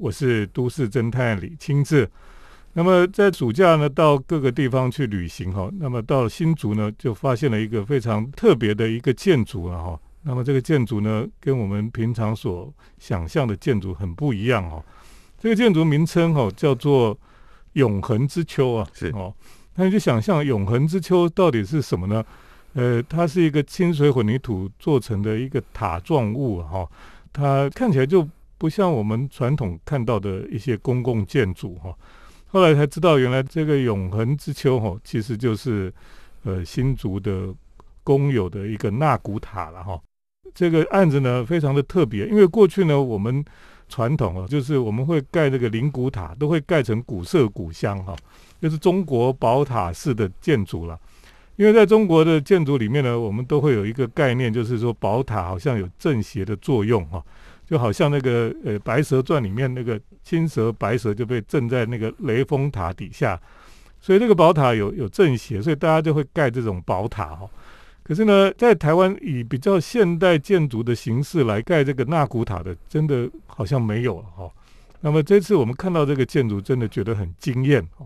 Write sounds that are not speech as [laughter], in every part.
我是都市侦探李清志。那么在暑假呢，到各个地方去旅行哈。那么到了新竹呢，就发现了一个非常特别的一个建筑啊哈。那么这个建筑呢，跟我们平常所想象的建筑很不一样哦。这个建筑名称哈叫做永恒之丘啊，是哦。那你就想象永恒之丘到底是什么呢？呃，它是一个清水混凝土做成的一个塔状物哈。它看起来就不像我们传统看到的一些公共建筑哈。后来才知道，原来这个永恒之丘哈，其实就是呃新竹的公有的一个纳古塔了哈。这个案子呢非常的特别，因为过去呢我们传统啊，就是我们会盖这个灵古塔，都会盖成古色古香哈，就是中国宝塔式的建筑了。因为在中国的建筑里面呢，我们都会有一个概念，就是说宝塔好像有正邪的作用哈，就好像那个呃《白蛇传》里面那个青蛇白蛇就被镇在那个雷峰塔底下，所以这个宝塔有有正邪，所以大家就会盖这种宝塔哈。可是呢，在台湾以比较现代建筑的形式来盖这个纳古塔的，真的好像没有了哈。那么这次我们看到这个建筑，真的觉得很惊艳哈。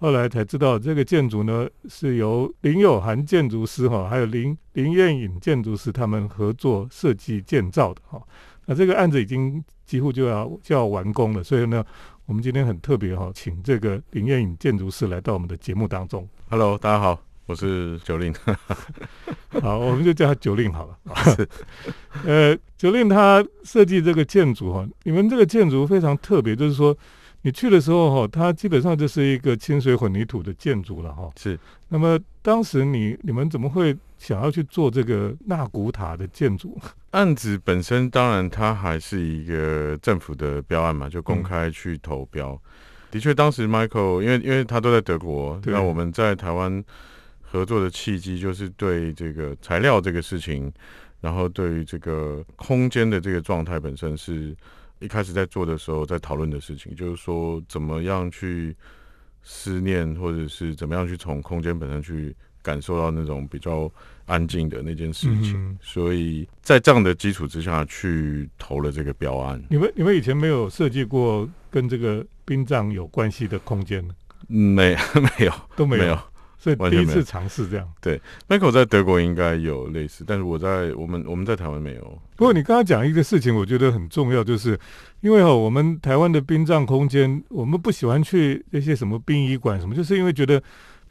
后来才知道，这个建筑呢是由林友涵建筑师哈，还有林林燕颖建筑师他们合作设计建造的哈。那这个案子已经几乎就要就要完工了，所以呢，我们今天很特别哈，请这个林燕颖建筑师来到我们的节目当中。Hello，大家好，我是九令。[laughs] 好，我们就叫他九令好了。[laughs] [laughs] 呃，九令他设计这个建筑哈，你们这个建筑非常特别，就是说。你去的时候哈，它基本上就是一个清水混凝土的建筑了哈。是。那么当时你你们怎么会想要去做这个纳古塔的建筑？案子本身当然它还是一个政府的标案嘛，就公开去投标。的确，当时 Michael 因为因为他都在德国，那我们在台湾合作的契机就是对这个材料这个事情，然后对于这个空间的这个状态本身是。一开始在做的时候，在讨论的事情，就是说怎么样去思念，或者是怎么样去从空间本身去感受到那种比较安静的那件事情。所以在这样的基础之下去投了这个标案。你们你们以前没有设计过跟这个殡葬有关系的空间？没 [laughs] 没有都没有。所以第一次尝试这样。对，Michael 在德国应该有类似，但是我在我们我们在台湾没有。不过你刚刚讲一个事情，我觉得很重要，就是因为哈，我们台湾的殡葬空间，我们不喜欢去那些什么殡仪馆什么，就是因为觉得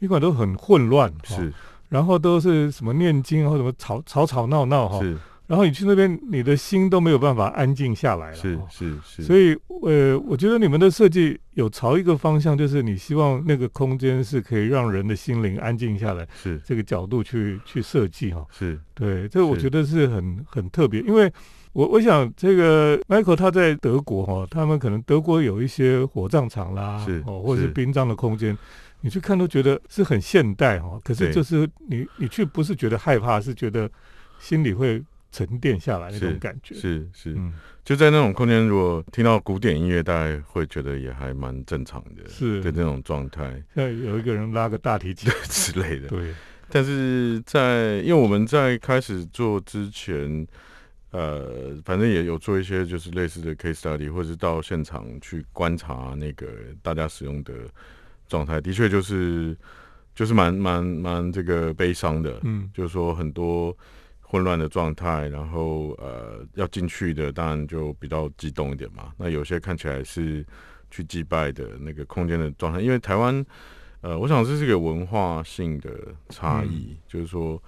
殡仪馆都很混乱，是，然后都是什么念经或什么吵吵吵闹闹哈。是。然后你去那边，你的心都没有办法安静下来了。是是是。所以，呃，我觉得你们的设计有朝一个方向，就是你希望那个空间是可以让人的心灵安静下来。是这个角度去去设计哈。是对，这我觉得是很很特别，因为我我想这个 Michael 他在德国哈，他们可能德国有一些火葬场啦，是哦，或者是殡葬的空间，你去看都觉得是很现代哈。可是就是你你去不是觉得害怕，是觉得心里会。沉淀下来那种感觉。是是，就在那种空间，如果听到古典音乐，大概会觉得也还蛮正常的，是。的那种状态。像有一个人拉个大提琴。[laughs] 之类的，对。但是在因为我们在开始做之前，呃，反正也有做一些就是类似的 case study，或者是到现场去观察那个大家使用的状态，的确就是就是蛮蛮蛮这个悲伤的，嗯，就是说很多。混乱的状态，然后呃，要进去的当然就比较激动一点嘛。那有些看起来是去祭拜的那个空间的状态，因为台湾呃，我想这是个文化性的差异，就是说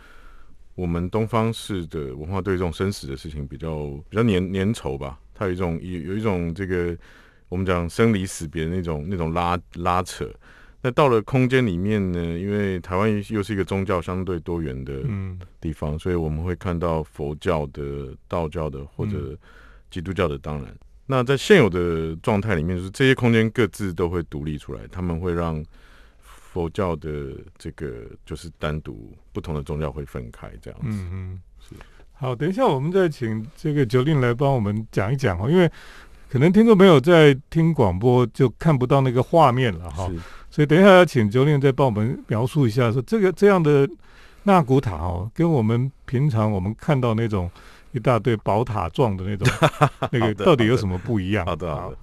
我们东方式的文化对这种生死的事情比较比较粘粘稠吧，它有一种有有一种这个我们讲生离死别的那种那种拉拉扯。那到了空间里面呢？因为台湾又是一个宗教相对多元的地方，所以我们会看到佛教的、道教的或者基督教的。当然，那在现有的状态里面，就是这些空间各自都会独立出来，他们会让佛教的这个就是单独不同的宗教会分开这样子。嗯嗯，是。好，等一下我们再请这个九令来帮我们讲一讲哦，因为可能听众朋友在听广播就看不到那个画面了哈。所以等一下要请教练再帮我们描述一下说这个这样的纳古塔哦跟我们平常我们看到那种一大堆宝塔状的那种 [laughs] 那个到底有什么不一样？好的好的。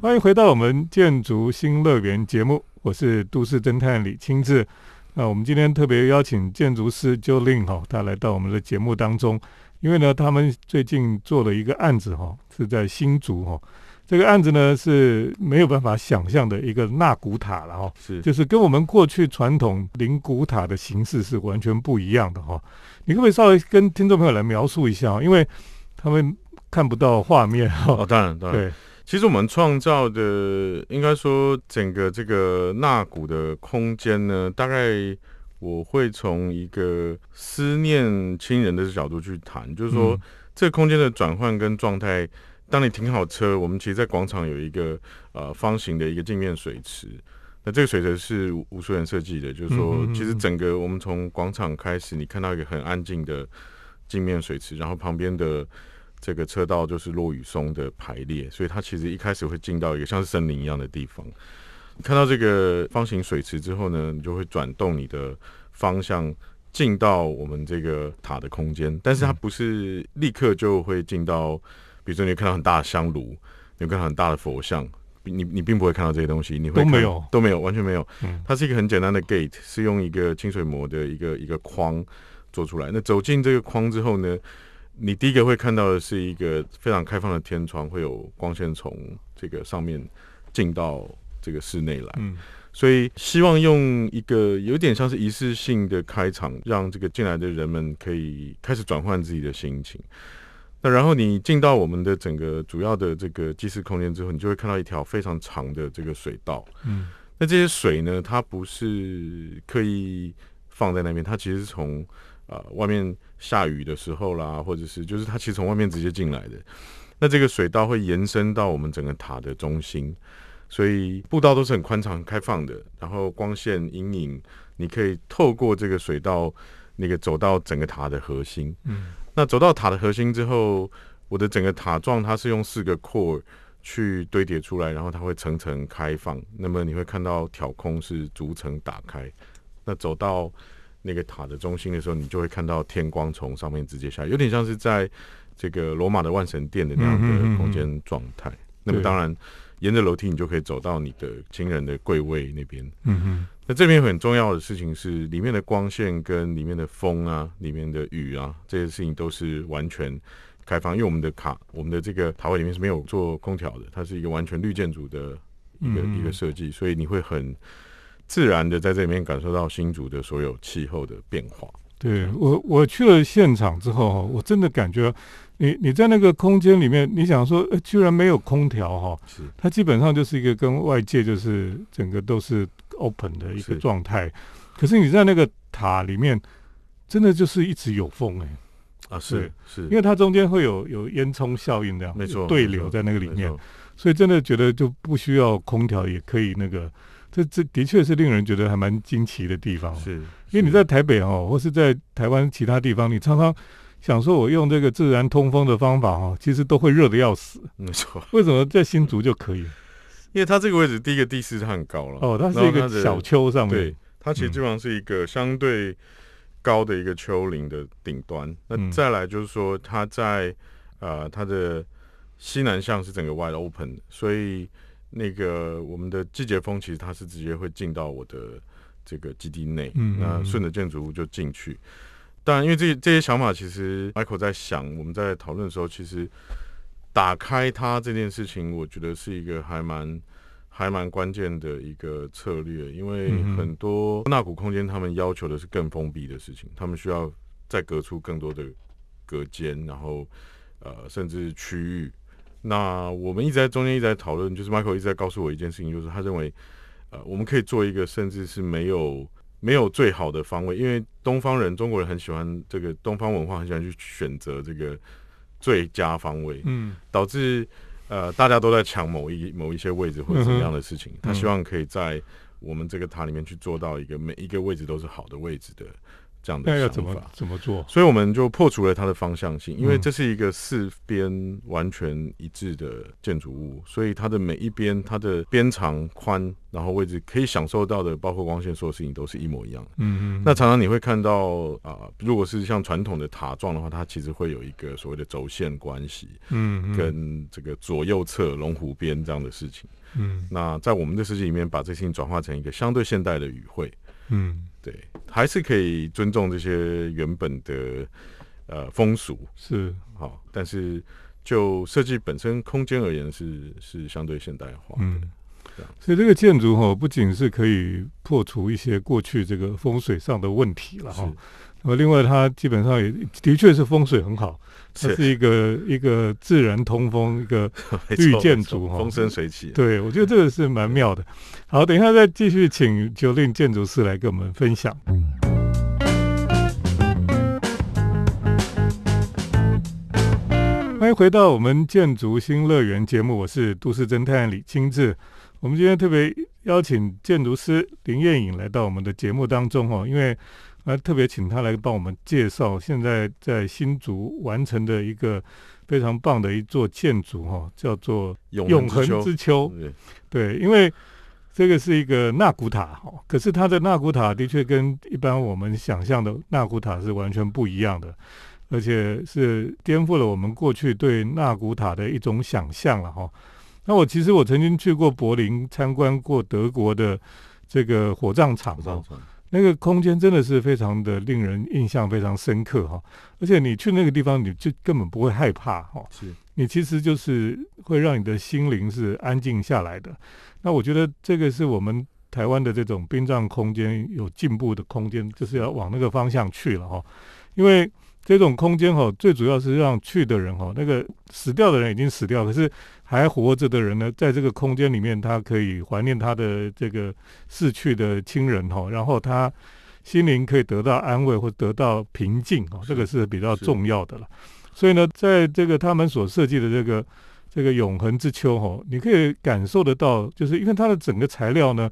欢迎回到我们建筑新乐园节目我是都市侦探李清志。那我们今天特别邀请建筑师 jill 他来到我们的节目当中。因为呢，他们最近做了一个案子哈，是在新竹哈。这个案子呢是没有办法想象的一个纳古塔了哈，是就是跟我们过去传统灵古塔的形式是完全不一样的哈。你可不可以稍微跟听众朋友来描述一下？因为他们看不到画面哈。哦，当然，当然。对，其实我们创造的，应该说整个这个纳古的空间呢，大概我会从一个思念亲人的角度去谈，就是说、嗯这个空间的转换跟状态。当你停好车，我们其实，在广场有一个呃方形的一个镜面水池。那这个水池是吴吴淑妍设计的，就是说其实整个我们从广场开始，你看到一个很安静的镜面水池，然后旁边的这个车道就是落雨松的排列，所以它其实一开始会进到一个像是森林一样的地方。你看到这个方形水池之后呢，你就会转动你的方向进到我们这个塔的空间，但是它不是立刻就会进到，比如说你看到很大的香炉，你会看到很大的佛像。你你并不会看到这些东西，你会都没有都没有，完全没有。嗯它是一个很简单的 gate，是用一个清水膜的一个一个框做出来。那走进这个框之后呢，你第一个会看到的是一个非常开放的天窗，会有光线从这个上面进到这个室内来。嗯所以希望用一个有点像是仪式性的开场，让这个进来的人们可以开始转换自己的心情。那然后你进到我们的整个主要的这个祭祀空间之后，你就会看到一条非常长的这个水道。嗯那这些水呢，它不是刻意放在那边，它其实是从呃外面下雨的时候啦，或者是就是它其实从外面直接进来的。那这个水道会延伸到我们整个塔的中心，所以步道都是很宽敞、很开放的。然后光线、阴影，你可以透过这个水道，那个走到整个塔的核心。嗯那走到塔的核心之后，我的整个塔状它是用四个 core 去堆叠出来，然后它会层层开放。那么你会看到挑空是逐层打开。那走到那个塔的中心的时候，你就会看到天光从上面直接下来，有点像是在这个罗马的万神殿的那样的空间状态。那么当然，沿着楼梯你就可以走到你的亲人的柜位那边。嗯嗯那这边很重要的事情是，里面的光线跟里面的风啊、里面的雨啊，这些事情都是完全开放。因为我们的卡，我们的这个塔位里面是没有做空调的，它是一个完全绿建筑的一个、嗯一个设计，所以你会很自然的在这里面感受到新竹的所有气候的变化。对我我去了现场之后哈，我真的感觉你你在那个空间里面，你想说，呃，居然没有空调哈，是。它基本上就是一个跟外界就是整个都是 open 的一个状态。可是你在那个塔里面，真的就是一直有风哎、啊，是是，因为它中间会有有烟囱效应这样，没错，对流在那个里面，所以真的觉得就不需要空调也可以那个，这这的确是令人觉得还蛮惊奇的地方。是，因为你在台北哦，或是在台湾其他地方，你常常想说我用这个自然通风的方法哦，其实都会热的要死。没错，为什么在新竹就可以？因为它这个位置，第一个地势它很高了，哦，它是一个小丘上面对，，它其实嗯基本上是一个相对高的一个丘陵的顶端。那嗯再来就是说，它在呃它的西南向是整个 wide open，的所以那个我们的季节风其实它是直接会进到我的这个基地内，嗯嗯那嗯顺着建筑物就进去。当然，因为这这些想法，其实 Michael 在想，我们在讨论的时候，其实打开它这件事情，我觉得是一个还蛮还蛮关键的一个策略，因为很多纳古空间他们要求的是更封闭的事情，他们需要再隔出更多的隔间，然后呃甚至区域。那我们一直在中间一直在讨论，就是 Michael 一直在告诉我一件事情，就是他认为呃我们可以做一个甚至是没有没有最好的方位，因为东方人中国人很喜欢这个东方文化，很喜欢去选择这个最佳方位。嗯导致呃大家都在抢某一某一些位置或者怎么样的事情。他希望可以在我们这个塔里面去做到一个每一个位置都是好的位置的这样的想那要怎么。怎么做？所以我们就破除了它的方向性，因为嗯这是一个四边完全一致的建筑物，所以它的每一边它的边长、宽，然后位置可以享受到的，包括光线所有事情都是一模一样的。嗯嗯，那常常你会看到啊、如果是像传统的塔状的话，它其实会有一个所谓的轴线关系，嗯嗯跟这个左右侧龙湖边这样的事情。嗯那在我们的设计里面，把这事情转化成一个相对现代的语汇，嗯。对，还是可以尊重这些原本的呃风俗，是。好，但是就设计本身空间而言是是相对现代化的。嗯。所以这个建筑哈，不仅是可以破除一些过去这个风水上的问题了是哈，那么另外它基本上也的确是风水很好，它是是一个一个自然通风一个 [laughs] 绿建筑哈风生水起。对，我觉得这个是蛮妙的。好，等一下再继续请九令建筑师来跟我们分享。欢迎回到我们建筑新乐园节目，我是都市侦探李清志。我们今天特别邀请建筑师林燕颖来到我们的节目当中哦，因为呃特别请他来帮我们介绍现在在新竹完成的一个非常棒的一座建筑哈、叫做永永恒之之丘。对对，因为这个是一个纳古塔哦，可是它的纳古塔的确跟一般我们想象的纳古塔是完全不一样的，而且是颠覆了我们过去对纳古塔的一种想象了哈、那我其实我曾经去过柏林参观过德国的这个火葬场哦，我上传那个空间真的是非常的令人印象非常深刻哈、而且你去那个地方你就根本不会害怕哈、是你其实就是会让你的心灵是安静下来的。那我觉得这个是我们台湾的这种殡葬空间有进步的空间，就是要往那个方向去了哈。因为这种空间哈，最主要是让去的人哈，那个死掉的人已经死掉，可是还活着的人呢，在这个空间里面，他可以怀念他的这个逝去的亲人哈，然后他心灵可以得到安慰或得到平静哈，这个是比较重要的了。所以呢，在这个他们所设计的这个这个永恒之秋哈，你可以感受得到，就是因为它的整个材料呢，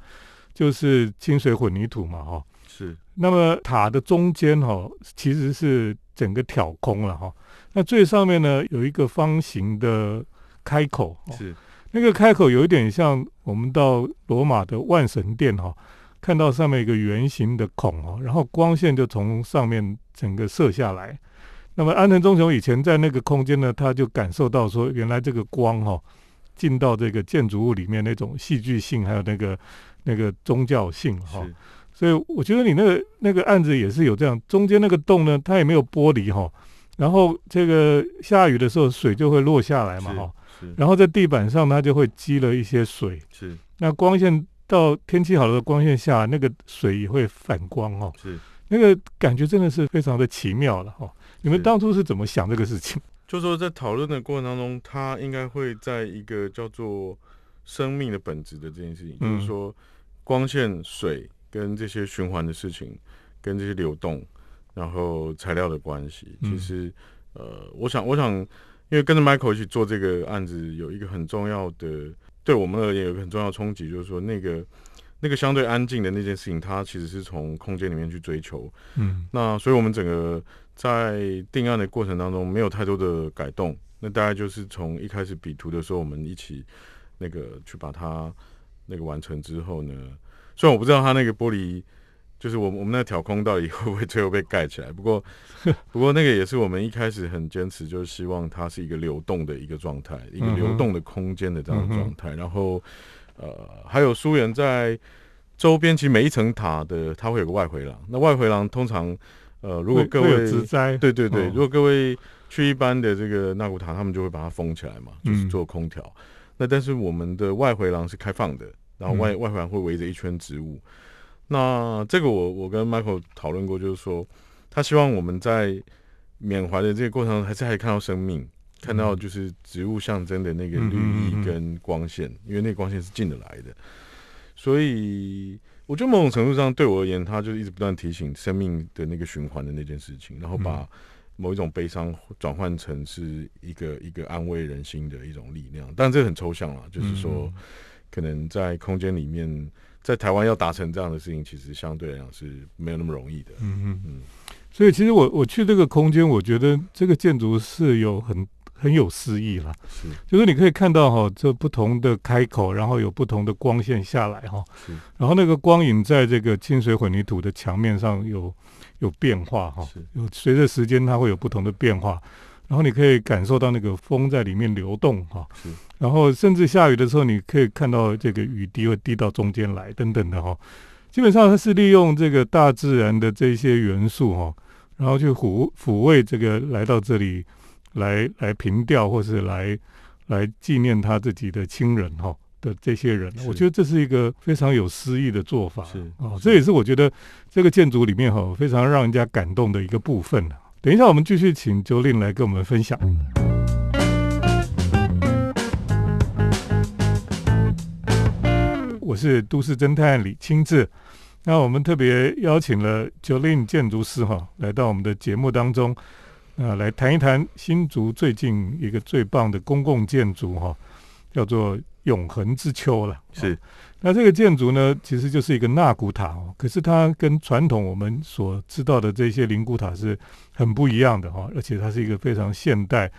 就是清水混凝土嘛哈。是那么塔的中间哈，其实是整个挑空了哈。那最上面呢有一个方形的开口，哦是那个开口有一点像我们到罗马的万神殿哈，看到上面一个圆形的孔哦，然后光线就从上面整个射下来。那么安藤忠雄以前在那个空间呢，他就感受到说，原来这个光哈、进到这个建筑物里面那种戏剧性，还有那个那个宗教性哈、是所以我觉得你那个那个案子也是有这样，中间那个洞呢，它也没有玻璃哈、然后这个下雨的时候水就会落下来嘛哈、是。然后在地板上它就会积了一些水，是。那光线到天气好的光线下，那个水也会反光哦，是，那个感觉真的是非常的奇妙了哈、你们当初是怎么想这个事情？就说在讨论的过程当中，它应该会在一个叫做生命的本质的这件事情，嗯就是说光线、水跟这些循环的事情，跟这些流动，然后材料的关系，嗯。其实呃，我想，我想，因为跟着 Michael 一起做这个案子，有一个很重要的，对我们而言有一个很重要的冲击，就是说那个那个相对安静的那件事情，它其实是从空间里面去追求，嗯。那所以我们整个在定案的过程当中没有太多的改动，那大概就是从一开始比图的时候，我们一起那个去把它那个完成之后呢，虽然我不知道它那个玻璃。就是我们我们那挑空到底会不会最后被盖起来？不过 [laughs] 不过那个也是我们一开始很坚持，就是希望它是一个流动的一个状态，一个流动的空间的这样的状态。然后呃，还有疏远在周边，其实每一层塔的它会有个外回廊。那外回廊通常呃，如果各位对对对，哦如果各位去一般的这个纳古塔，他们就会把它封起来嘛，就是嗯做空调。那但是我们的外回廊是开放的，然后外、嗯外环会围着一圈植物。那这个我我跟 Michael 讨论过，就是说他希望我们在缅怀的这个过程中，还是还可以看到生命，看到就是植物象征的那个绿意跟光线，因为那个光线是进得来的。所以我觉得某种程度上对我而言，他就是一直不断提醒生命的那个循环的那件事情，然后把嗯某一种悲伤转换成是一个一个安慰人心的一种力量。但这个很抽象了，就是说嗯可能在空间里面，在台湾要达成这样的事情，其实相对来讲是没有那么容易的。嗯嗯。嗯，所以其实我我去这个空间，我觉得这个建筑是有很很有诗意了。是就是你可以看到哈，这不同的开口，然后有不同的光线下来哈，是然后那个光影在这个清水混凝土的墙面上有有变化哈，是有随着时间它会有不同的变化，然后你可以感受到那个风在里面流动哈是，然后甚至下雨的时候，你可以看到这个雨滴会滴到中间来等等的哈。基本上它是利用这个大自然的这些元素哈，然后去抚抚慰这个来到这里来来凭吊或是来来纪念他自己的亲人哈的这些人，我觉得这是一个非常有诗意的做法。是哦，这也是我觉得这个建筑里面哈非常让人家感动的一个部分啊等一下，我们继续请周令来跟我们分享。我是都市侦探李清志。那我们特别邀请了 Jolin 建筑师哈来到我们的节目当中，啊、来谈一谈新竹最近一个最棒的公共建筑哈，叫做永恒之丘了。是那这个建筑呢，其实就是一个纳古塔哦，可是它跟传统我们所知道的这些灵骨塔是很不一样的哈，而且它是一个非常现代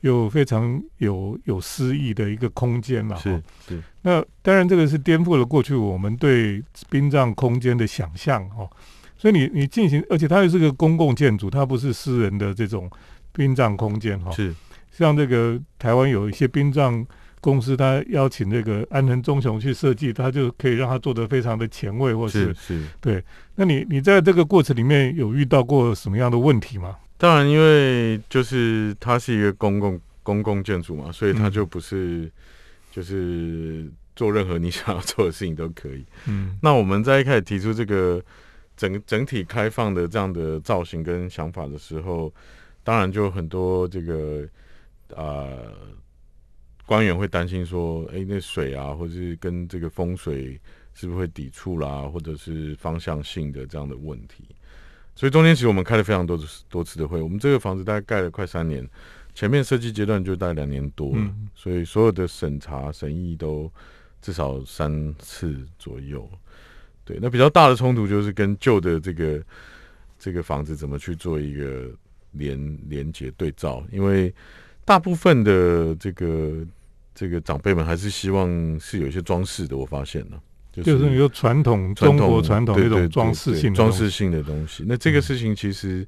又非常有有诗意的一个空间了。是是那当然，这个是颠覆了过去我们对殡葬空间的想象哦。所以你你进行，而且它又是个公共建筑，它不是私人的这种殡葬空间哈、是像这个台湾有一些殡葬公司，他邀请这个安藤忠雄去设计，他就可以让他做的非常的前卫，或是是是。对。那你你在这个过程里面有遇到过什么样的问题吗？当然，因为就是它是一个公共公共建筑嘛，所以它嗯就不是就是做任何你想要做的事情都可以。嗯那我们在一开始提出这个整整体开放的这样的造型跟想法的时候，当然就很多这个呃官员会担心说，诶，那水啊，或者是跟这个风水是不是会抵触啦，或者是方向性的这样的问题。所以中间其实我们开了非常多次多次的会，我们这个房子大概盖了快三年，前面设计阶段就大概两年多了，嗯所以所有的审查审议都至少三次左右。对，那比较大的冲突就是跟旧的这个这个房子怎么去做一个连连接对照，因为大部分的这个这个长辈们还是希望是有一些装饰的，我发现了，就就是你说传统中国传统那种装饰性装饰性的东西。那这个事情其实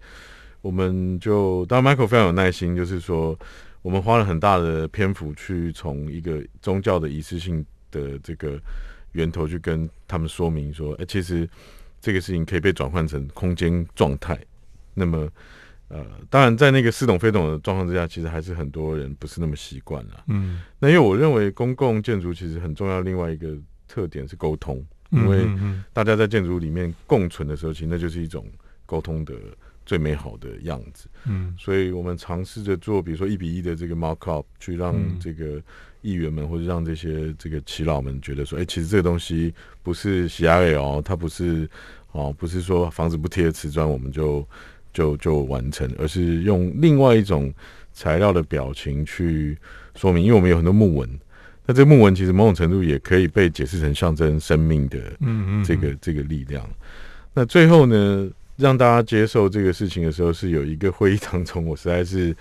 我们就当然 Michael 非常有耐心，就是说我们花了很大的篇幅去从一个宗教的仪式性的这个源头去跟他们说明说，哎、其实这个事情可以被转换成空间状态。那么呃，当然在那个似懂非懂的状况之下，其实还是很多人不是那么习惯了。嗯，那因为我认为公共建筑其实很重要，另外一个特点是沟通，因为大家在建筑里面共存的时候，其实那就是一种沟通的最美好的样子。嗯所以我们尝试着做，比如说一比一的这个 mock up，去让嗯这个议员们或者让这些这个耆老们觉得说，哎、其实这个东西不是喜爱哦，它不是哦，不是说房子不贴瓷砖我们就就就完成，而是用另外一种材料的表情去说明，因为我们有很多木纹，那这个木纹其实某种程度也可以被解释成象征生命的嗯嗯，这个这个力量。那最后呢，让大家接受这个事情的时候，是有一个会议当中，我实在是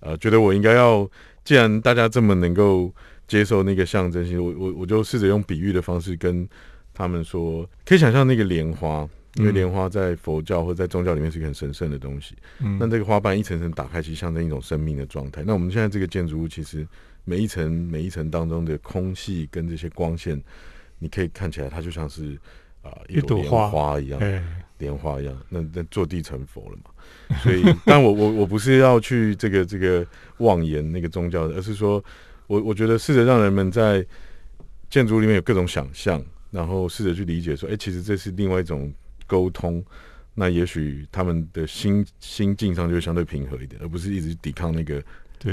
呃觉得我应该要，既然大家这么能够接受那个象征性，我我我就试着用比喻的方式跟他们说，可以想象那个莲花。因为嗯莲花在佛教或在宗教里面是一个很神圣的东西，嗯那这个花瓣一层层打开，其实象征一种生命的状态。那我们现在这个建筑物，其实每一层每一层当中的空气跟这些光线，你可以看起来它就像是啊、一朵莲花花一样，哎，莲花一样。那那坐地成佛了嘛？所以，但我我我不是要去这个这个妄言那个宗教的，而是说我我觉得试着让人们在建筑里面有各种想象，然后试着去理解说，哎、其实这是另外一种沟通。那也许他们的心心境上就会相对平和一点，而不是一直抵抗那个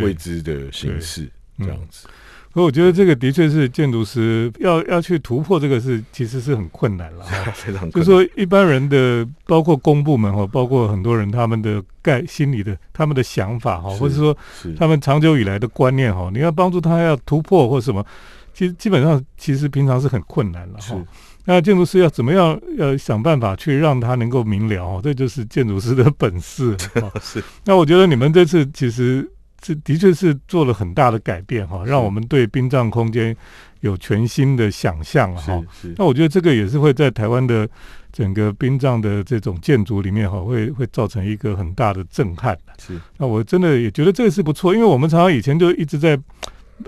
未知的形式这嗯样子。所以我觉得这个的确是建筑师要要去突破这个是其实是很困难了。[laughs] 非常就是说一般人的，包括公部门哈，包括很多人他们的概心里的他们的想法哈，是或者说他们长久以来的观念哈，你要帮助他要突破或什么，其实基本上其实平常是很困难了哈。那建筑师要怎么样呃想办法去让他能够明了哦，这就是建筑师的本事。[laughs] 哦是那我觉得你们这次其实这的确是做了很大的改变哈，让我们对殡葬空间有全新的想象哈。那我觉得这个也是会在台湾的整个殡葬的这种建筑里面哈，会会造成一个很大的震撼。是，那我真的也觉得这个是不错，因为我们常常以前就一直在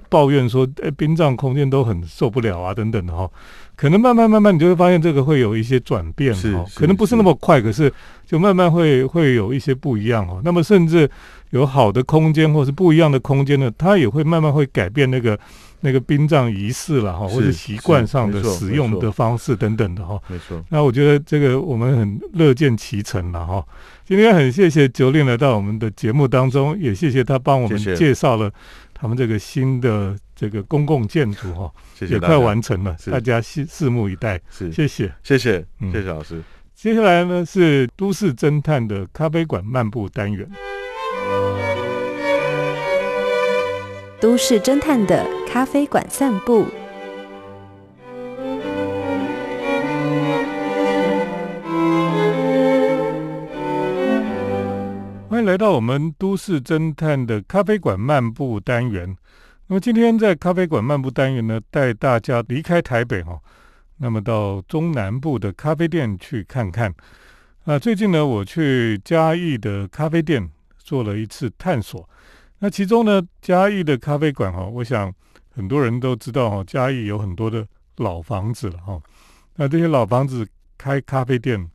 抱怨说，哎，殡葬空间都很受不了啊，等等的哈。可能慢慢慢慢，你就会发现这个会有一些转变哈，可能不是那么快，可是就慢慢会会有一些不一样哦。那么甚至有好的空间或是不一样的空间呢，它也会慢慢会改变那个那个殡葬仪式了哈，是或者习惯上的使用的方式等等的哈。没错，那我觉得这个我们很乐见其成了哈。今天很谢谢九令来到我们的节目当中，也谢谢他帮我们介绍了他们这个新的这个公共建筑哈，也快完成了，大家拭拭目以待。是谢谢。谢谢嗯谢谢老师。接下来呢是都市侦探的咖啡馆漫步单元。都市侦探的咖啡馆散步。来到我们都市侦探的咖啡馆漫步单元。那么今天在咖啡馆漫步单元呢，带大家离开台北哈、那么到中南部的咖啡店去看看。啊，最近呢，我去嘉义的咖啡店做了一次探索。那其中呢，嘉义的咖啡馆哈、我想很多人都知道哈、嘉义有很多的老房子了哈、那这些老房子开咖啡店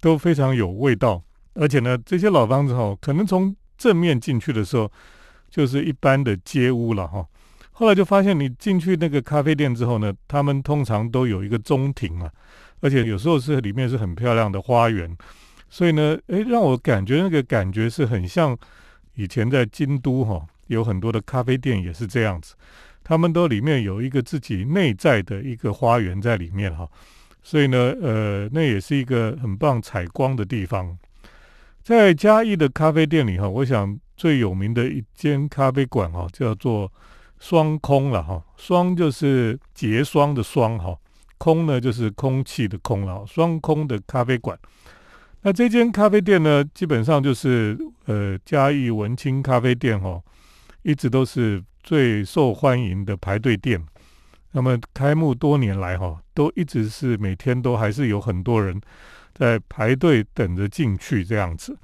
都非常有味道。而且呢，这些老房子哈、可能从正面进去的时候，就是一般的街屋了哈、后来就发现，你进去那个咖啡店之后呢，他们通常都有一个中庭啊，而且有时候是里面是很漂亮的花园，所以呢，诶，让我感觉那个感觉是很像以前在京都哈、有很多的咖啡店也是这样子，他们都里面有一个自己内在的一个花园在里面哈、所以呢，呃，那也是一个很棒采光的地方。在嘉义的咖啡店里哈，我想最有名的一间咖啡馆哈，叫做双空了哈。双就是结霜的霜哈，空呢就是空气的空了。双空的咖啡馆。那这间咖啡店呢，基本上就是呃嘉义文青咖啡店哈，一直都是最受欢迎的排队店。那么开幕多年来哈，都一直是每天都还是有很多人在排队等着进去这样子。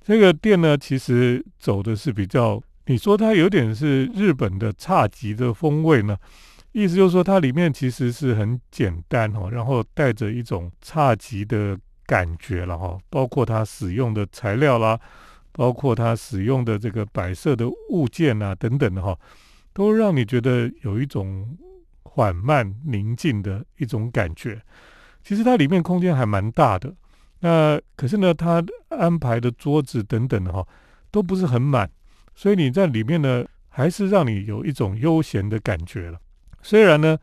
这个店呢，其实走的是比较，你说它有点是日本的侘寂的风味呢，意思就是说它里面其实是很简单哦，然后带着一种侘寂的感觉了哈，包括它使用的材料啦，包括它使用的这个摆设的物件啊等等的哈，都让你觉得有一种缓慢宁静的一种感觉。其实它里面空间还蛮大的，那可是呢，它安排的桌子等等的哈，都不是很满，所以你在里面呢，还是让你有一种悠闲的感觉了。虽然呢，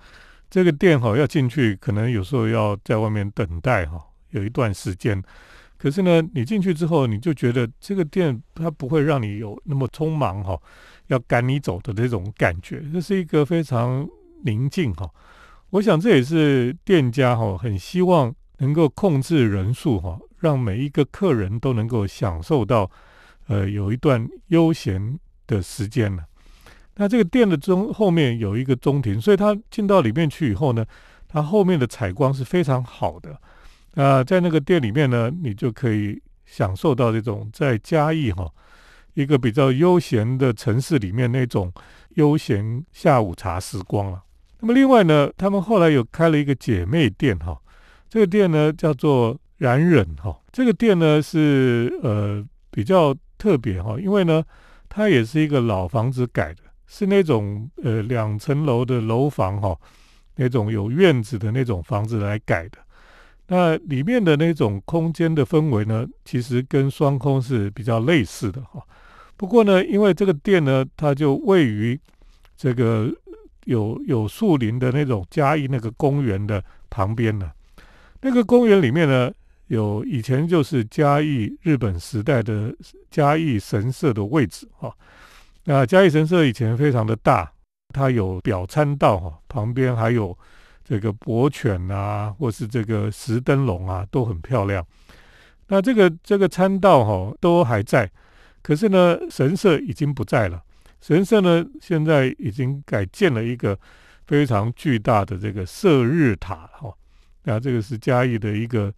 这个店哈要进去，可能有时候要在外面等待哈，有一段时间。可是呢，你进去之后，你就觉得这个店它不会让你有那么匆忙哈，要赶你走的这种感觉。这是一个非常宁静哈。我想这也是店家哈很希望能够控制人数哈，让每一个客人都能够享受到呃有一段悠闲的时间了。那这个店的中后面有一个中庭，所以他进到里面去以后呢，它后面的采光是非常好的。那在那个店里面呢，你就可以享受到这种在嘉义哈一个比较悠闲的城市里面那种悠闲下午茶时光了。那么另外呢，他们后来有开了一个姐妹店哈，这个店呢叫做冉忍哈，这个店呢是呃比较特别哈，因为呢它也是一个老房子改的，是那种呃两层楼的楼房哈，那种有院子的那种房子来改的。那里面的那种空间的氛围呢，其实跟双空是比较类似的哈。不过呢，因为这个店呢，它就位于这个有有树林的那种嘉义那个公园的旁边呢。那个公园里面呢，有以前就是嘉义日本时代的嘉义神社的位置哈。那嘉义神社以前非常的大，它有表参道哈，旁边还有这个博犬啊，或是这个石灯笼啊，都很漂亮。那这个这个参道哈都还在，可是呢，神社已经不在了。神社呢，现在已经改建了一个非常巨大的这个射日塔哈。那这个是嘉义的一个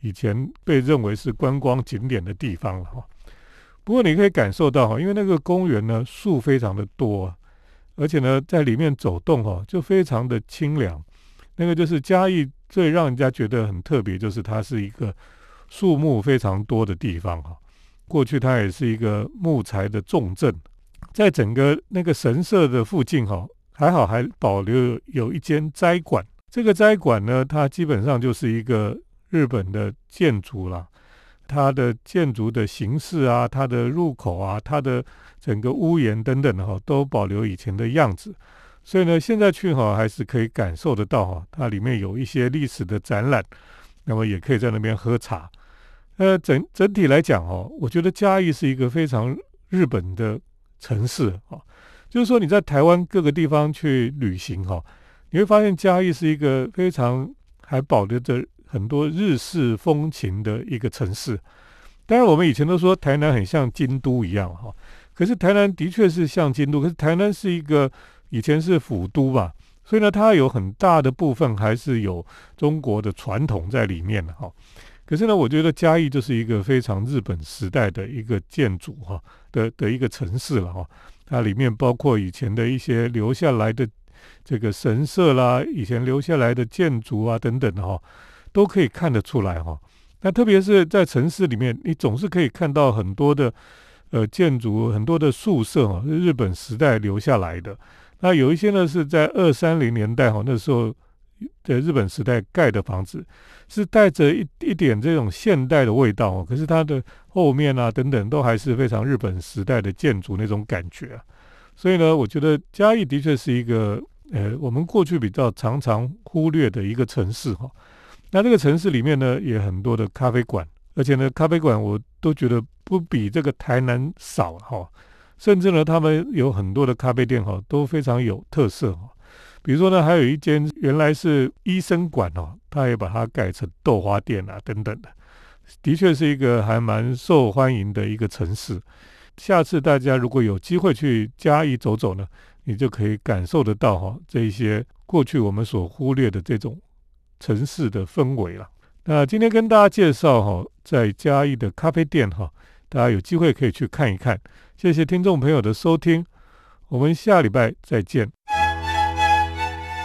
以前被认为是观光景点的地方了哈。不过你可以感受到哈，因为那个公园呢树非常的多，而且呢在里面走动哈就非常的清凉。那个就是嘉义最让人家觉得很特别，就是它是一个树木非常多的地方哈。过去它也是一个木材的重镇，在整个那个神社的附近哈，还好还保留有一间斋馆。这个斋馆呢，它基本上就是一个日本的建筑啦。它的建筑的形式啊，它的入口啊，它的整个屋檐等等的哈，都保留以前的样子。所以呢，现在去哈还是可以感受得到哈，它里面有一些历史的展览，那么也可以在那边喝茶。呃，整整体来讲哦，我觉得嘉义是一个非常日本的城市啊。就是说你在台湾各个地方去旅行哈，你会发现嘉义是一个非常还保留着。很多日式风情的一个城市，当然我们以前都说台南很像京都一样哈，可是台南的确是像京都，可是台南是一个以前是府都吧，所以呢，它有很大的部分还是有中国的传统在里面的哈。可是呢，我觉得嘉义就是一个非常日本时代的一个建筑哈的的一个城市了哈，它里面包括以前的一些留下来的这个神社啦，以前留下来的建筑啊等等的哈。都可以看得出来哈，那特别是在城市里面，你总是可以看到很多的呃建筑，很多的宿舍哈，是日本时代留下来的。那有一些呢是在二三零年代哈，那时候在日本时代盖的房子，是带着一一点这种现代的味道哦。可是它的后面啊等等，都还是非常日本时代的建筑那种感觉啊。所以呢，我觉得嘉义的确是一个呃，我们过去比较常常忽略的一个城市哈。那这个城市里面呢，也很多的咖啡馆，而且呢，咖啡馆我都觉得不比这个台南少哈。甚至呢，他们有很多的咖啡店哈，都非常有特色哈。比如说呢，还有一间原来是医生馆哦，他也把它改成豆花店啊等等的，的确是一个还蛮受欢迎的一个城市。下次大家如果有机会去嘉义走走呢，你就可以感受得到哈，这一些过去我们所忽略的这种。城市的氛围了。那今天跟大家介绍哈，在嘉义的咖啡店哈，大家有机会可以去看一看。谢谢听众朋友的收听，我们下礼拜再见。